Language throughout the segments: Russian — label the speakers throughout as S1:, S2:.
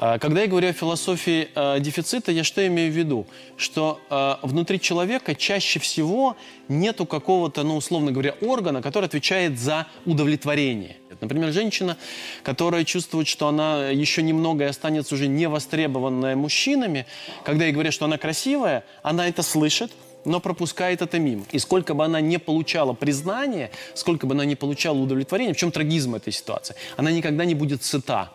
S1: А, Когда я говорю о философии э, дефицита, я что имею в виду? Что э, внутри человека чаще всего нету какого-то, ну, условно говоря, органа, который отвечает за удовлетворение. Например, женщина, которая чувствует, что она еще немного и останется уже не востребованная мужчинами, когда ей говорят, что она красивая, она это слышит, но пропускает это мимо. И сколько бы она не получала признания, сколько бы она не получала удовлетворения, в чем трагизм этой ситуации, она никогда не будет сыта.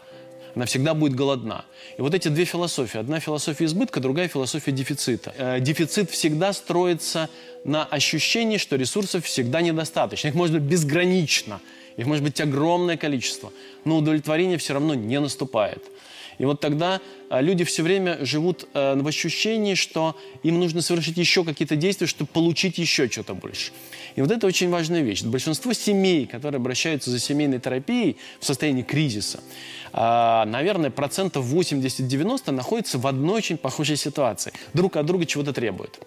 S1: Она всегда будет голодна. И вот эти две философии. Одна философия избытка, другая философия дефицита. Э, дефицит всегда строится на ощущении, что ресурсов всегда недостаточно. Их может быть безгранично. Их может быть огромное количество. Но удовлетворение все равно не наступает. И вот тогда а, люди все время живут э, в ощущении, что им нужно совершить еще какие-то действия, чтобы получить еще что-то больше. И вот это очень важная вещь. Большинство семей, которые обращаются за семейной терапией в состоянии кризиса, а, наверное, процентов 80-90 находятся в одной очень похожей ситуации. Друг от друга чего-то требуют.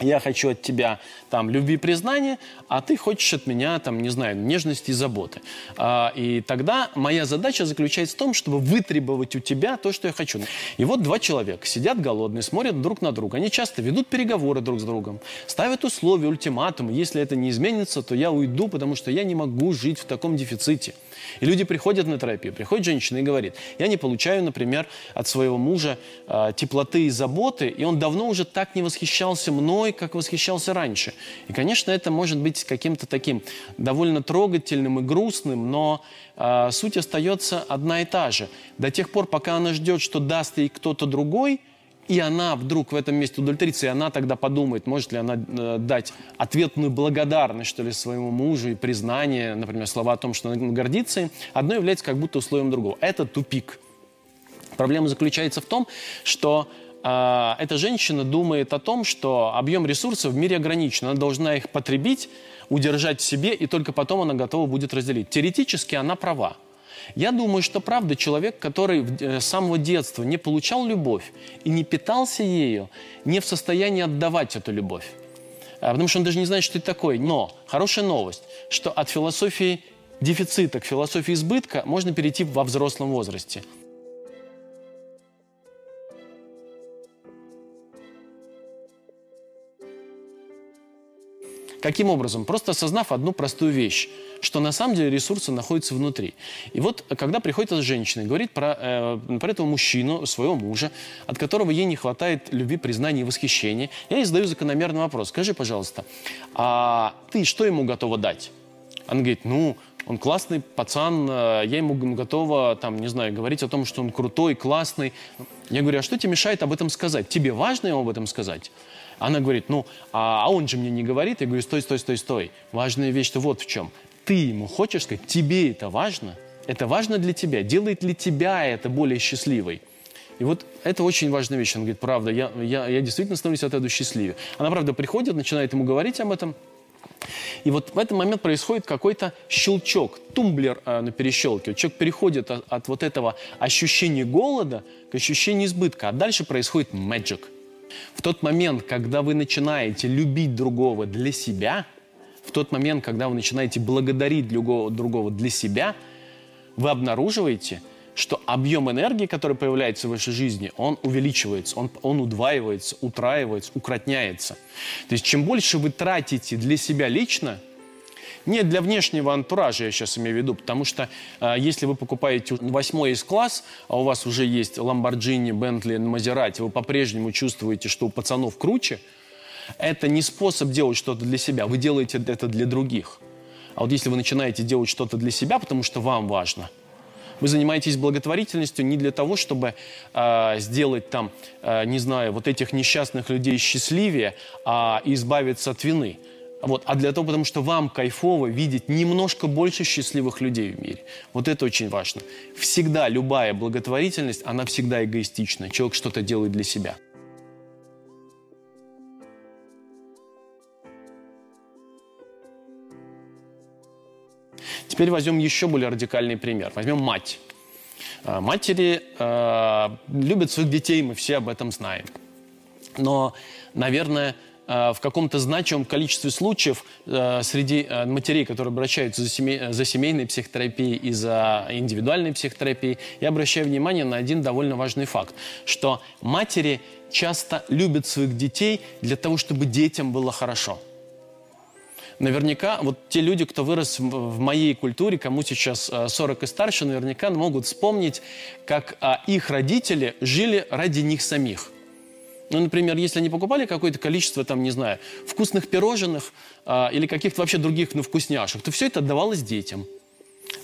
S1: Я хочу от тебя там любви и признания, а ты хочешь от меня там, не знаю, нежности и заботы. А, и тогда моя задача заключается в том, чтобы вытребовать у тебя то, что я хочу. И вот два человека сидят голодные, смотрят друг на друга. Они часто ведут переговоры друг с другом, ставят условия, ультиматумы. Если это не изменится, то я уйду, потому что я не могу жить в таком дефиците. И люди приходят на терапию, приходит женщина и говорит, я не получаю, например, от своего мужа э, теплоты и заботы, и он давно уже так не восхищался мной, как восхищался раньше. И, конечно, это может быть каким-то таким довольно трогательным и грустным, но э, суть остается одна и та же. До тех пор, пока она ждет, что даст ей кто-то другой, и она вдруг в этом месте удовлетворится, и она тогда подумает, может ли она э, дать ответную благодарность, что ли, своему мужу и признание, например, слова о том, что она гордится им, одно является как будто условием другого. Это тупик. Проблема заключается в том, что э, эта женщина думает о том, что объем ресурсов в мире ограничен. Она должна их потребить, удержать в себе, и только потом она готова будет разделить. Теоретически она права. Я думаю, что правда человек, который э, с самого детства не получал любовь и не питался ею, не в состоянии отдавать эту любовь. А, Потому что он даже не знает, что это такое. Но хорошая новость, что от философии дефицита к философии избытка можно перейти во взрослом возрасте. Каким образом? Просто осознав одну простую вещь, что на самом деле ресурсы находятся внутри. И вот когда приходит эта женщина и говорит про, э, про этого мужчину, своего мужа, от которого ей не хватает любви, признания и восхищения, я ей задаю закономерный вопрос. Скажи, пожалуйста, а ты что ему готова дать? Она говорит, ну, он классный пацан, э, я ему готова, там, не знаю, говорить о том, что он крутой, классный. Я говорю, а что тебе мешает об этом сказать? Тебе важно ему об этом сказать? Она говорит, ну, а, а он же мне не говорит. Я говорю, стой, стой, стой, стой. Важная вещь-то вот в чем. Ты ему хочешь сказать, тебе это важно? Это важно для тебя? Делает ли тебя это более счастливой? И вот это очень важная вещь. Она говорит, правда, я, я, я действительно становлюсь от этого счастливее. Она, правда, приходит, начинает ему говорить об этом. И вот в этот момент происходит какой-то щелчок, тумблер э, на перещелке. Человек переходит от, от вот этого ощущения голода к ощущению избытка. А дальше происходит magic. В тот момент, когда вы начинаете любить другого для себя, в тот момент, когда вы начинаете благодарить другого, другого для себя, вы обнаруживаете, что объем энергии, который появляется в вашей жизни, он увеличивается, он, он удваивается, утраивается, укротняется. То есть чем больше вы тратите для себя лично, не для внешнего антуража, я сейчас имею в виду, потому что э, если вы покупаете восьмой из класс, а у вас уже есть Ламборджини, Бентли, Мазерати, вы по-прежнему чувствуете, что у пацанов круче, это не способ делать что-то для себя, вы делаете это для других. А вот если вы начинаете делать что-то для себя, потому что вам важно, вы занимаетесь благотворительностью не для того, чтобы э, сделать там, э, не знаю, вот этих несчастных людей счастливее, а избавиться от вины. Вот, а для того, потому что вам кайфово видеть немножко больше счастливых людей в мире. Вот это очень важно. Всегда любая благотворительность, она всегда эгоистична. Человек что-то делает для себя. Теперь возьмем еще более радикальный пример. Возьмем мать. А, Матери э, любят своих детей, мы все об этом знаем. Но, наверное, в каком-то значимом количестве случаев э, среди э, матерей, которые обращаются за, семей, за семейной психотерапией и за индивидуальной психотерапией, я обращаю внимание на один довольно важный факт, что матери часто любят своих детей для того, чтобы детям было хорошо. Наверняка вот те люди, кто вырос в моей культуре, кому сейчас 40 и старше, наверняка могут вспомнить, как их родители жили ради них самих. Ну, например, если они покупали какое-то количество, там, не знаю, вкусных пирожных а, или каких-то вообще других, ну, вкусняшек, то все это отдавалось детям.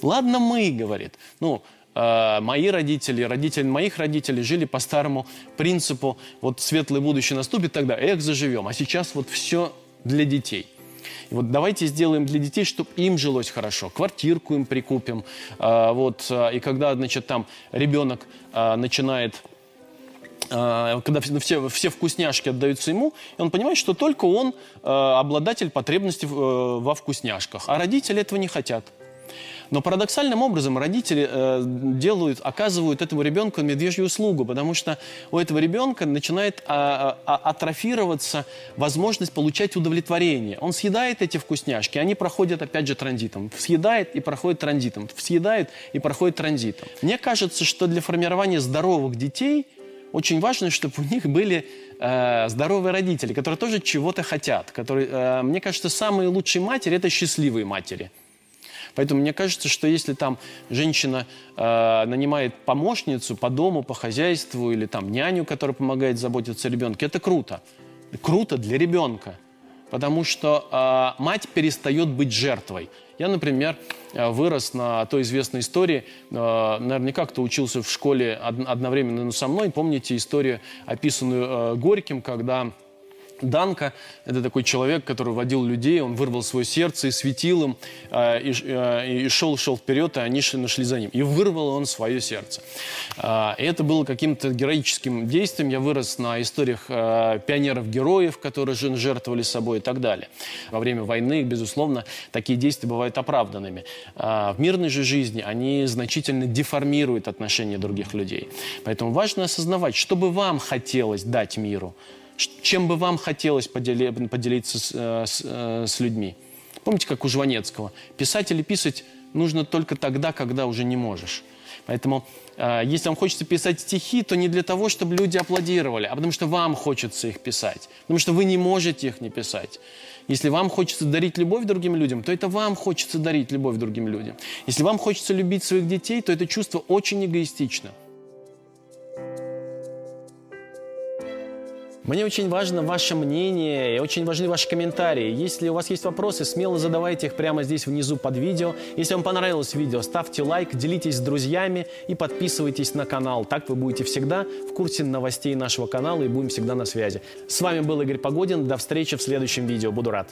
S1: Ладно мы, говорит. Ну, э, мои родители, родители моих родителей жили по старому принципу, вот светлое будущее наступит, тогда эх, заживем. А сейчас вот все для детей. И вот давайте сделаем для детей, чтобы им жилось хорошо. Квартирку им прикупим. Э, вот, э, и когда, значит, там ребенок э, начинает а, когда все, все вкусняшки отдаются ему, и он понимает, что только он э, обладатель потребностей э, во вкусняшках, а родители этого не хотят. Но парадоксальным образом родители э, делают, оказывают этому ребенку медвежью услугу, потому что у этого ребенка начинает а, а, атрофироваться возможность получать удовлетворение. Он съедает эти вкусняшки, они проходят опять же транзитом. Съедает и проходит транзитом. Съедает и проходит транзитом. Мне кажется, что для формирования здоровых детей – очень важно, чтобы у них были э, здоровые родители, которые тоже чего-то хотят. Которые, э, мне кажется, самые лучшие матери – это счастливые матери. Поэтому мне кажется, что если там женщина э, нанимает помощницу по дому, по хозяйству или там няню, которая помогает заботиться о ребенке, это круто. Круто для ребенка. Потому что э, мать перестает быть жертвой. Я, например, э, вырос на той известной истории. Э, наверняка кто учился в школе одновременно со мной. Помните историю, описанную э, Горьким, когда Данка – это такой человек, который водил людей, он вырвал свое сердце и светил им, э, и, э, и шел, шел вперед, и они шли, нашли за ним. И вырвал он свое сердце. Э, и это было каким-то героическим действием. Я вырос на историях пионеров-героев, которые жертвовали собой и так далее. Во время войны, безусловно, такие действия бывают оправданными. В мирной же жизни они значительно деформируют отношения других людей. Поэтому важно осознавать, что бы вам хотелось дать миру – чем бы вам хотелось подели, поделиться с, э, с, э, с людьми? Помните, как у Жванецкого? Писать или писать нужно только тогда, когда уже не можешь. Поэтому, э, если вам хочется писать стихи, то не для того, чтобы люди аплодировали, а потому что вам хочется их писать. Потому что вы не можете их не писать. Если вам хочется дарить любовь другим людям, то это вам хочется дарить любовь другим людям. Если вам хочется любить своих детей, то это чувство очень эгоистично. Мне очень важно ваше мнение и очень важны ваши комментарии. Если у вас есть вопросы, смело задавайте их прямо здесь внизу под видео. Если вам понравилось видео, ставьте лайк, делитесь с друзьями и подписывайтесь на канал. Так вы будете всегда в курсе новостей нашего канала и будем всегда на связи. С вами был Игорь Погодин. До встречи в следующем видео. Буду рад.